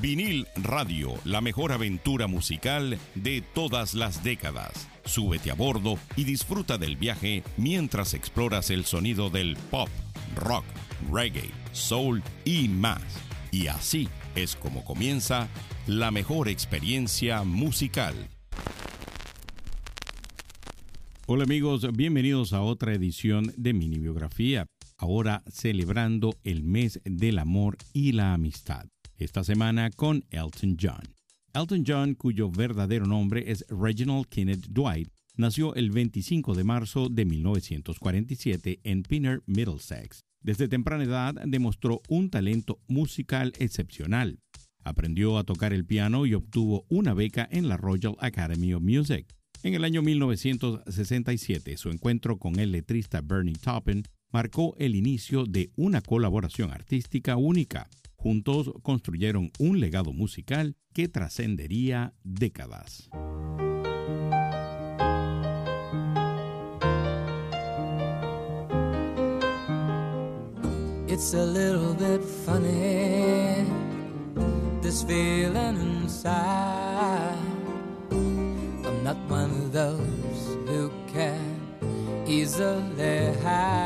Vinil Radio, la mejor aventura musical de todas las décadas. Súbete a bordo y disfruta del viaje mientras exploras el sonido del pop, rock, reggae, soul y más. Y así es como comienza la mejor experiencia musical. Hola amigos, bienvenidos a otra edición de Mini Biografía, ahora celebrando el mes del amor y la amistad esta semana con Elton John. Elton John, cuyo verdadero nombre es Reginald Kenneth Dwight, nació el 25 de marzo de 1947 en Pinner, Middlesex. Desde temprana edad demostró un talento musical excepcional. Aprendió a tocar el piano y obtuvo una beca en la Royal Academy of Music. En el año 1967, su encuentro con el letrista Bernie Taupin marcó el inicio de una colaboración artística única. Juntos construyeron un legado musical que trascendería décadas. It's a little bit funny, this feeling inside. I'm not one of those who can easily hide.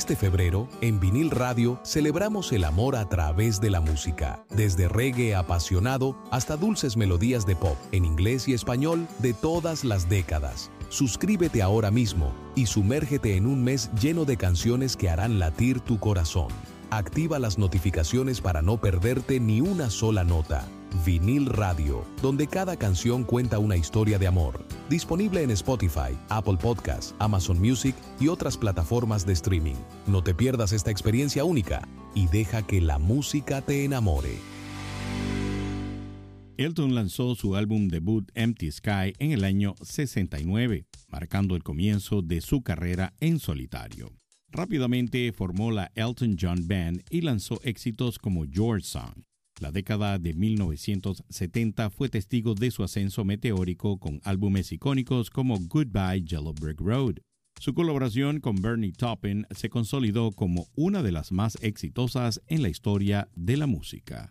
Este febrero, en Vinil Radio, celebramos el amor a través de la música, desde reggae apasionado hasta dulces melodías de pop, en inglés y español, de todas las décadas. Suscríbete ahora mismo y sumérgete en un mes lleno de canciones que harán latir tu corazón. Activa las notificaciones para no perderte ni una sola nota. Vinil Radio, donde cada canción cuenta una historia de amor. Disponible en Spotify, Apple Podcasts, Amazon Music y otras plataformas de streaming. No te pierdas esta experiencia única y deja que la música te enamore. Elton lanzó su álbum debut Empty Sky en el año 69, marcando el comienzo de su carrera en solitario. Rápidamente formó la Elton John Band y lanzó éxitos como George Song. La década de 1970 fue testigo de su ascenso meteórico con álbumes icónicos como Goodbye Yellow Brick Road. Su colaboración con Bernie Taupin se consolidó como una de las más exitosas en la historia de la música.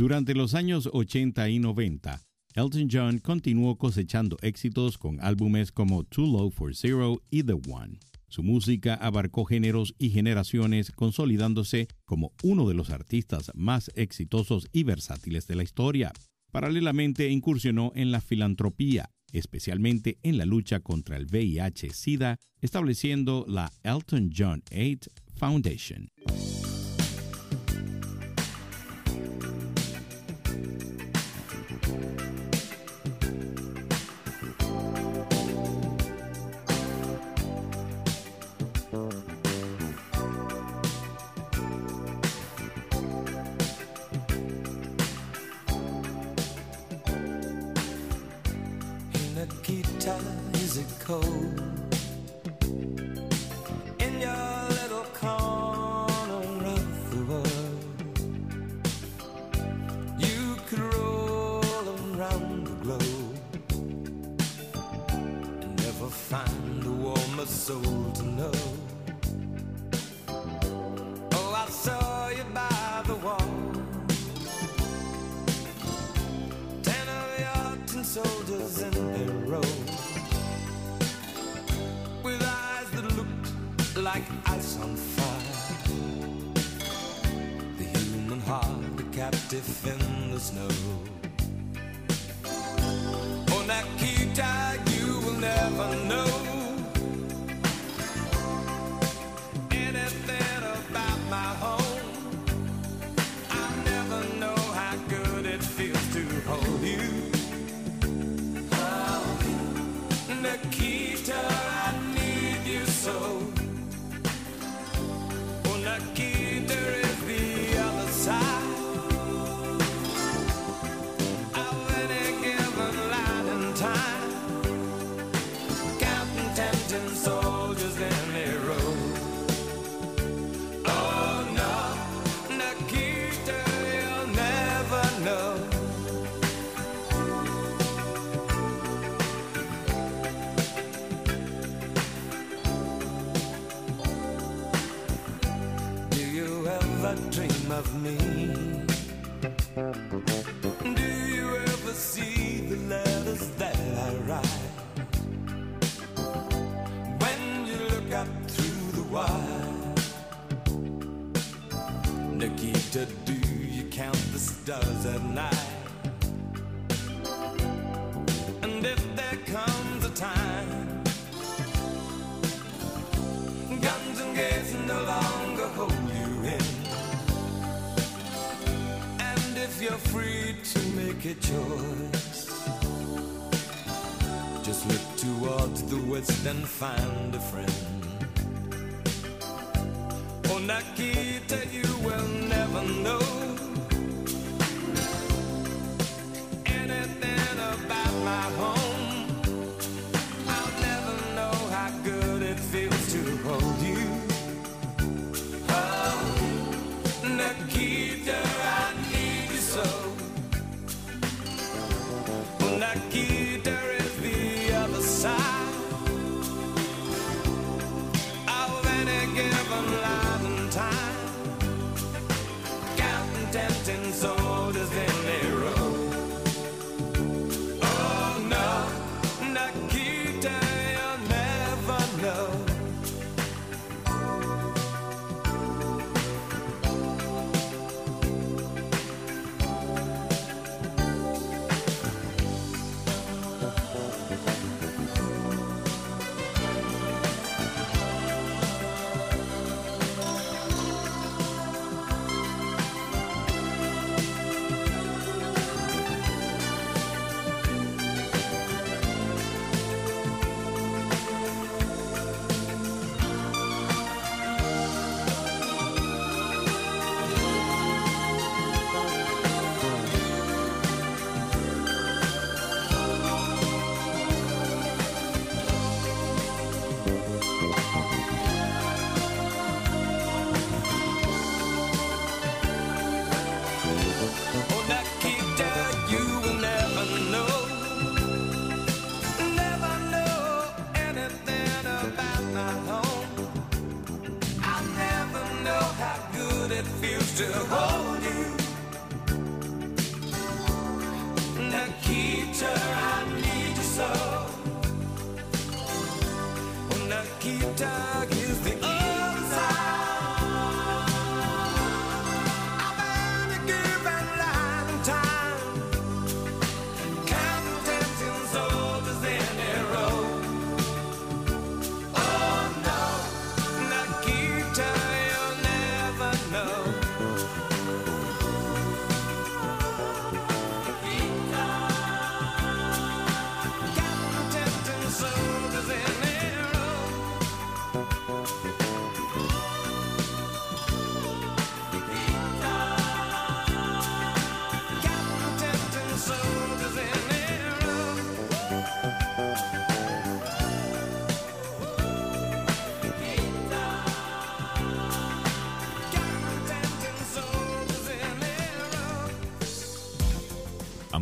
Durante los años 80 y 90, Elton John continuó cosechando éxitos con álbumes como Too Low for Zero y The One. Su música abarcó géneros y generaciones, consolidándose como uno de los artistas más exitosos y versátiles de la historia. Paralelamente incursionó en la filantropía, especialmente en la lucha contra el VIH-Sida, estableciendo la Elton John 8 Foundation. soul to know. Oh, I saw you by the wall. Ten of your tin soldiers in a row. With eyes that looked like ice on fire. The human heart, a captive in the snow. Oh, Nakita.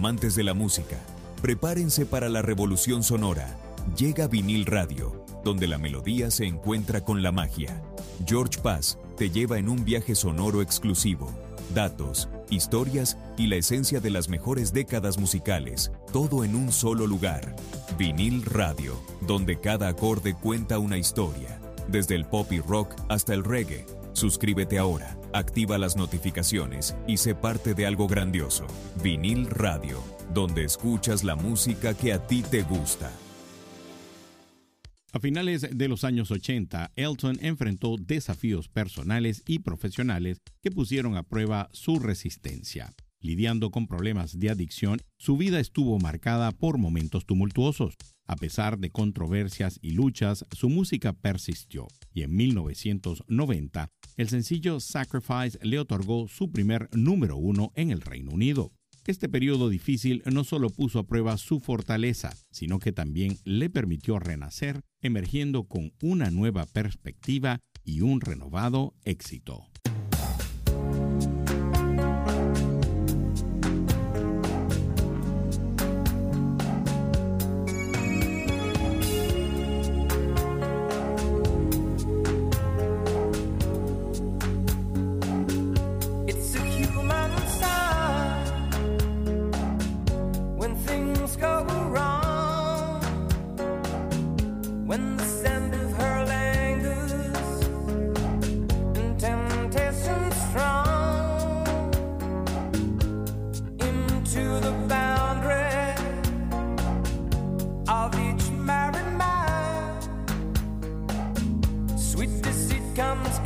Amantes de la música, prepárense para la revolución sonora. Llega vinil radio, donde la melodía se encuentra con la magia. George Paz te lleva en un viaje sonoro exclusivo. Datos, historias y la esencia de las mejores décadas musicales, todo en un solo lugar. Vinil Radio, donde cada acorde cuenta una historia, desde el pop y rock hasta el reggae. Suscríbete ahora activa las notificaciones y sé parte de algo grandioso. Vinil Radio, donde escuchas la música que a ti te gusta. A finales de los años 80, Elton enfrentó desafíos personales y profesionales que pusieron a prueba su resistencia. Lidiando con problemas de adicción, su vida estuvo marcada por momentos tumultuosos. A pesar de controversias y luchas, su música persistió y en 1990 el sencillo Sacrifice le otorgó su primer número uno en el Reino Unido. Este periodo difícil no solo puso a prueba su fortaleza, sino que también le permitió renacer, emergiendo con una nueva perspectiva y un renovado éxito.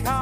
comes.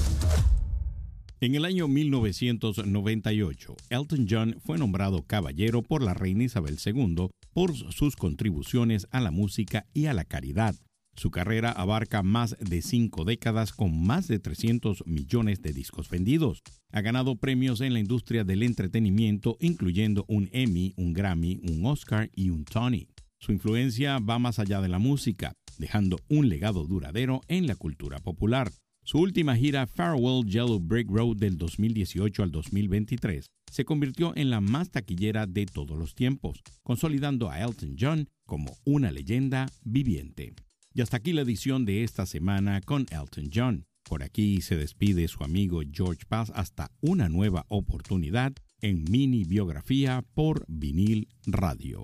En el año 1998, Elton John fue nombrado caballero por la reina Isabel II por sus contribuciones a la música y a la caridad. Su carrera abarca más de cinco décadas con más de 300 millones de discos vendidos. Ha ganado premios en la industria del entretenimiento, incluyendo un Emmy, un Grammy, un Oscar y un Tony. Su influencia va más allá de la música, dejando un legado duradero en la cultura popular. Su última gira Farewell Yellow Brick Road del 2018 al 2023 se convirtió en la más taquillera de todos los tiempos, consolidando a Elton John como una leyenda viviente. Y hasta aquí la edición de esta semana con Elton John. Por aquí se despide su amigo George Paz hasta una nueva oportunidad en mini biografía por vinil radio.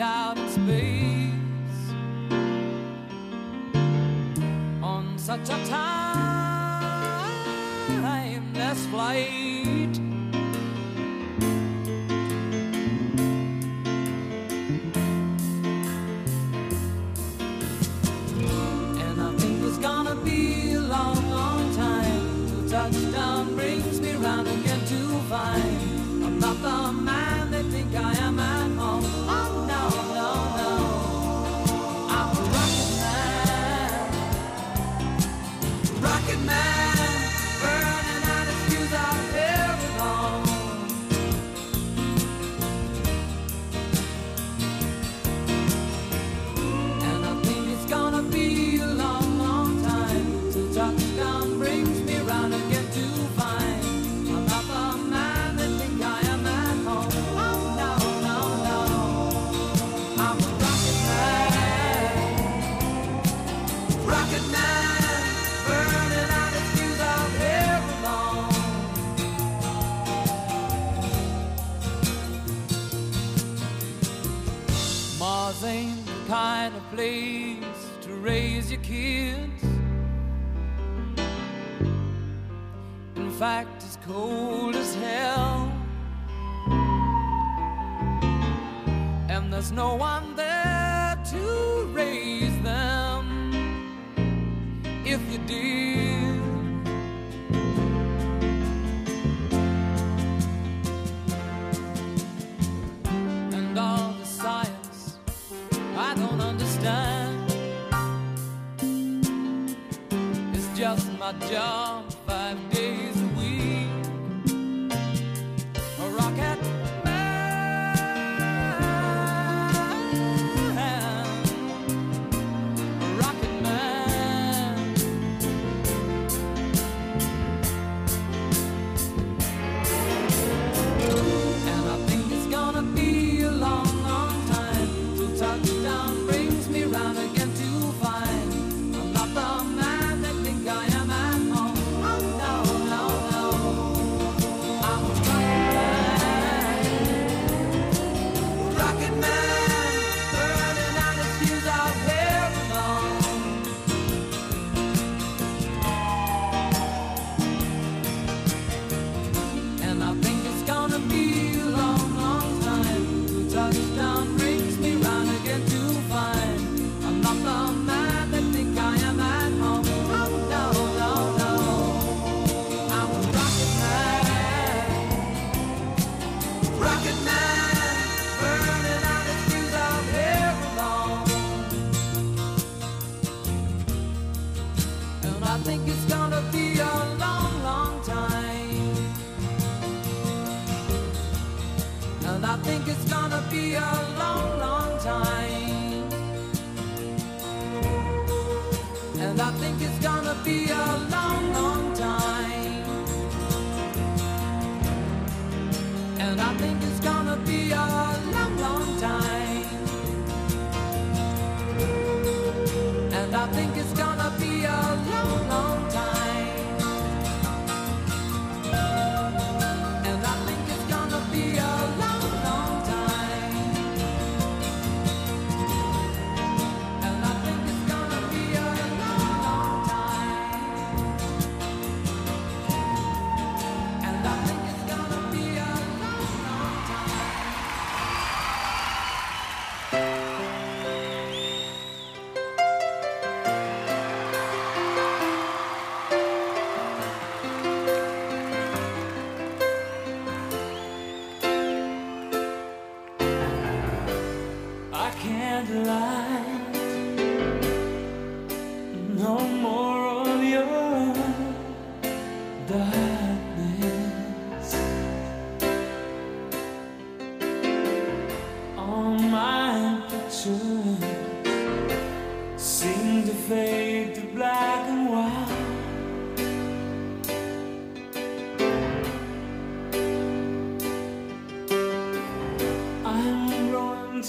out in space on such a timeless flight. Fact, it's cold as hell. And there's no one there to raise them if you did. And all the science I don't understand. It's just my job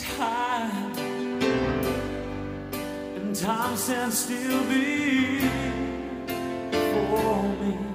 time and time stands still before me.